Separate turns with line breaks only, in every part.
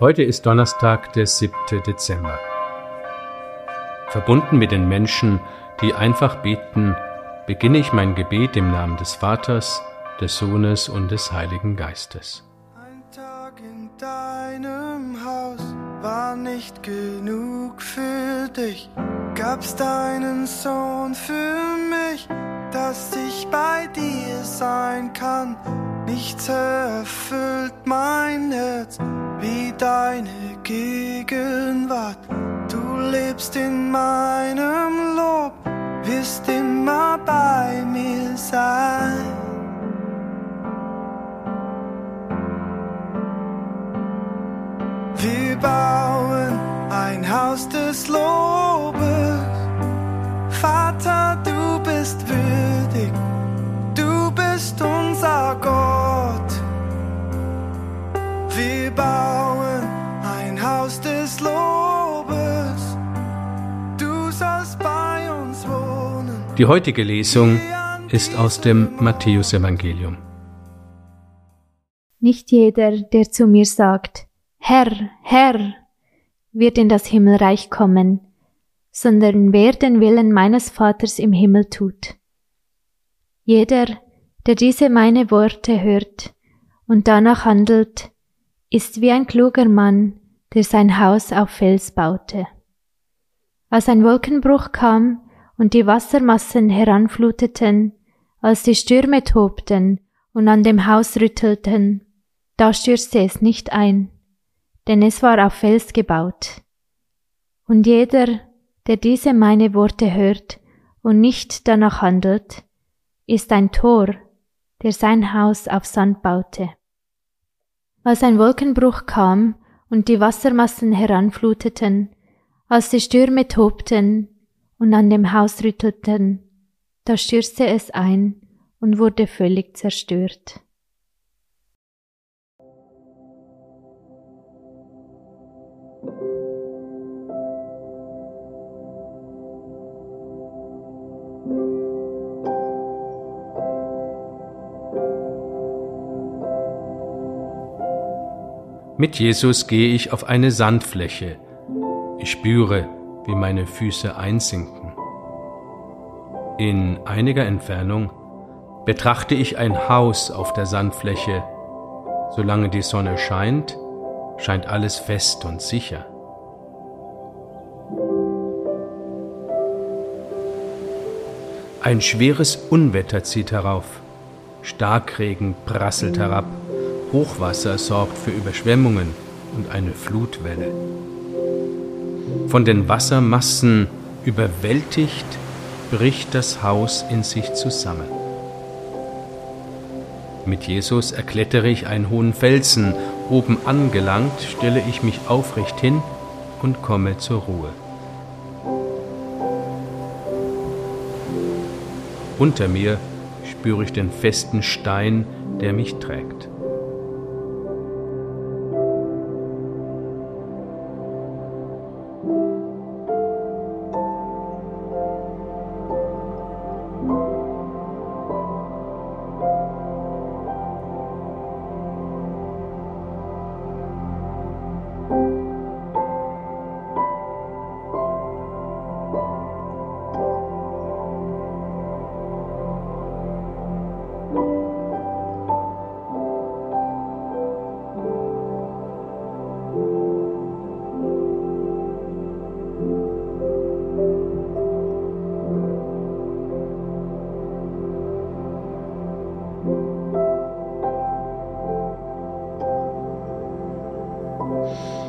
Heute ist Donnerstag, der 7. Dezember. Verbunden mit den Menschen, die einfach beten, beginne ich mein Gebet im Namen des Vaters, des Sohnes und des Heiligen Geistes.
Ein Tag in deinem Haus war nicht genug für dich. Gab's deinen Sohn für mich, dass ich bei dir sein kann. Nichts erfüllt mein Herz wie deine Gegenwart. Du lebst in meinem Lob, wirst immer bei mir sein. Wir bauen
Die heutige Lesung ist aus dem Matthäusevangelium.
Nicht jeder, der zu mir sagt, Herr, Herr, wird in das Himmelreich kommen, sondern wer den Willen meines Vaters im Himmel tut. Jeder, der diese meine Worte hört und danach handelt, ist wie ein kluger Mann, der sein Haus auf Fels baute. Als ein Wolkenbruch kam und die Wassermassen heranfluteten, als die Stürme tobten und an dem Haus rüttelten, da stürzte es nicht ein, denn es war auf Fels gebaut. Und jeder, der diese meine Worte hört und nicht danach handelt, ist ein Tor, der sein Haus auf Sand baute. Als ein Wolkenbruch kam und die Wassermassen heranfluteten, als die Stürme tobten und an dem Haus rüttelten, da stürzte es ein und wurde völlig zerstört.
Mit Jesus gehe ich auf eine Sandfläche. Ich spüre, wie meine Füße einsinken. In einiger Entfernung betrachte ich ein Haus auf der Sandfläche. Solange die Sonne scheint, scheint alles fest und sicher. Ein schweres Unwetter zieht herauf. Starkregen prasselt herab. Hochwasser sorgt für Überschwemmungen und eine Flutwelle. Von den Wassermassen überwältigt, bricht das Haus in sich zusammen. Mit Jesus erklettere ich einen hohen Felsen. Oben angelangt, stelle ich mich aufrecht hin und komme zur Ruhe. Unter mir spüre ich den festen Stein, der mich trägt.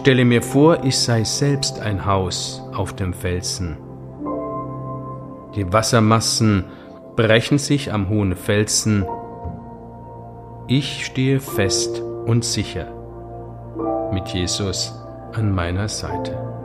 Stelle mir vor, ich sei selbst ein Haus auf dem Felsen. Die Wassermassen brechen sich am hohen Felsen. Ich stehe fest und sicher mit Jesus an meiner Seite.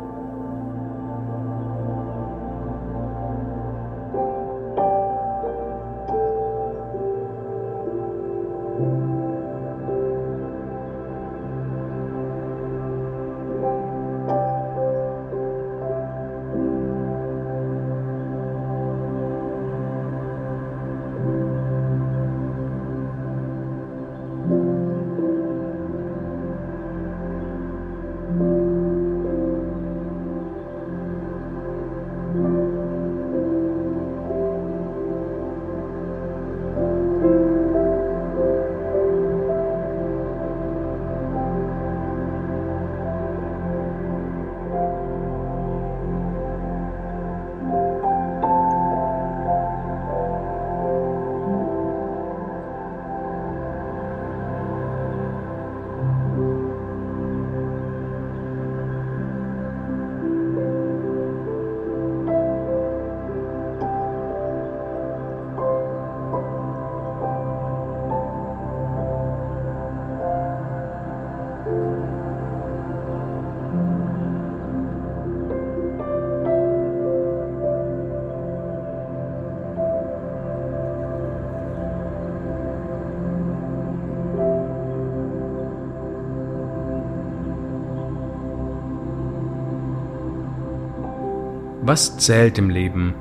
Was zählt im Leben?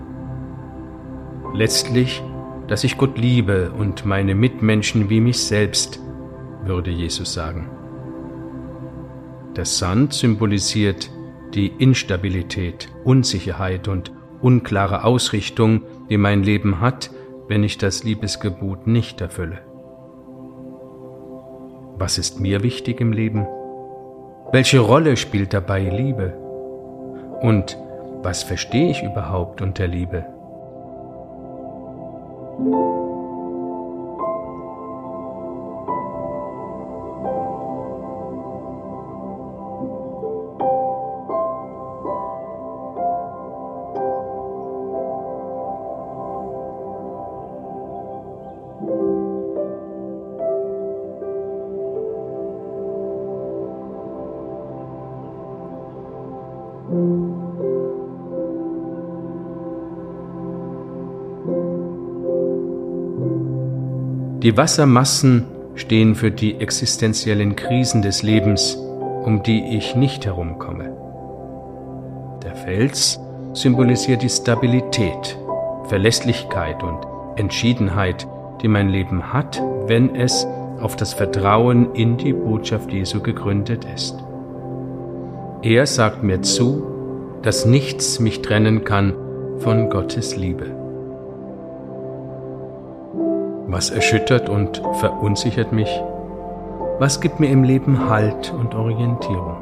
Letztlich, dass ich Gott liebe und meine Mitmenschen wie mich selbst, würde Jesus sagen. Der Sand symbolisiert die Instabilität, Unsicherheit und unklare Ausrichtung, die mein Leben hat, wenn ich das Liebesgebot nicht erfülle. Was ist mir wichtig im Leben? Welche Rolle spielt dabei Liebe? Und was verstehe ich überhaupt unter Liebe? Die Wassermassen stehen für die existenziellen Krisen des Lebens, um die ich nicht herumkomme. Der Fels symbolisiert die Stabilität, Verlässlichkeit und Entschiedenheit, die mein Leben hat, wenn es auf das Vertrauen in die Botschaft Jesu gegründet ist. Er sagt mir zu, dass nichts mich trennen kann von Gottes Liebe. Was erschüttert und verunsichert mich? Was gibt mir im Leben Halt und Orientierung?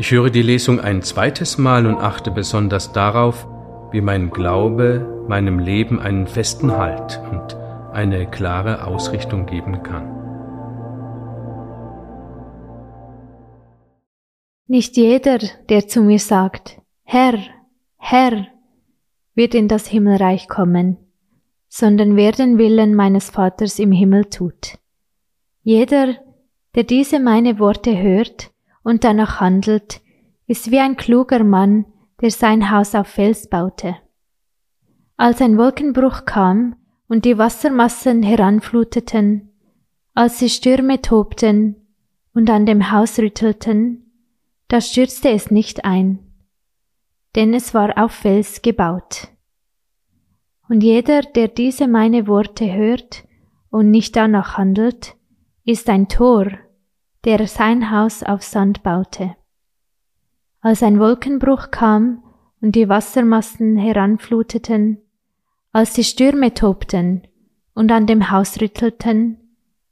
Ich höre die Lesung ein zweites Mal und achte besonders darauf, wie mein Glaube meinem Leben einen festen Halt und eine klare Ausrichtung geben kann.
Nicht jeder, der zu mir sagt, Herr, Herr, wird in das Himmelreich kommen, sondern wer den Willen meines Vaters im Himmel tut. Jeder, der diese meine Worte hört und danach handelt, ist wie ein kluger Mann, der sein Haus auf Fels baute. Als ein Wolkenbruch kam und die Wassermassen heranfluteten, als die Stürme tobten und an dem Haus rüttelten, da stürzte es nicht ein, denn es war auf Fels gebaut. Und jeder, der diese meine Worte hört und nicht danach handelt, ist ein Tor, der sein Haus auf Sand baute. Als ein Wolkenbruch kam und die Wassermassen heranfluteten, als die Stürme tobten und an dem Haus rüttelten,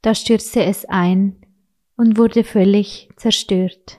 da stürzte es ein und wurde völlig zerstört.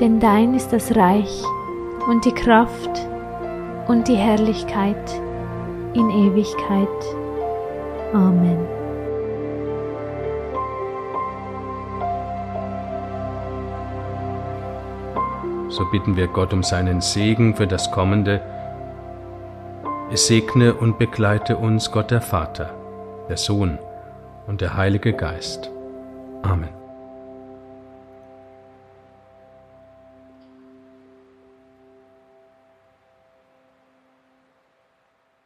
Denn dein ist das Reich und die Kraft und die Herrlichkeit in Ewigkeit. Amen.
So bitten wir Gott um seinen Segen für das Kommende. Es segne und begleite uns Gott der Vater, der Sohn und der Heilige Geist. Amen.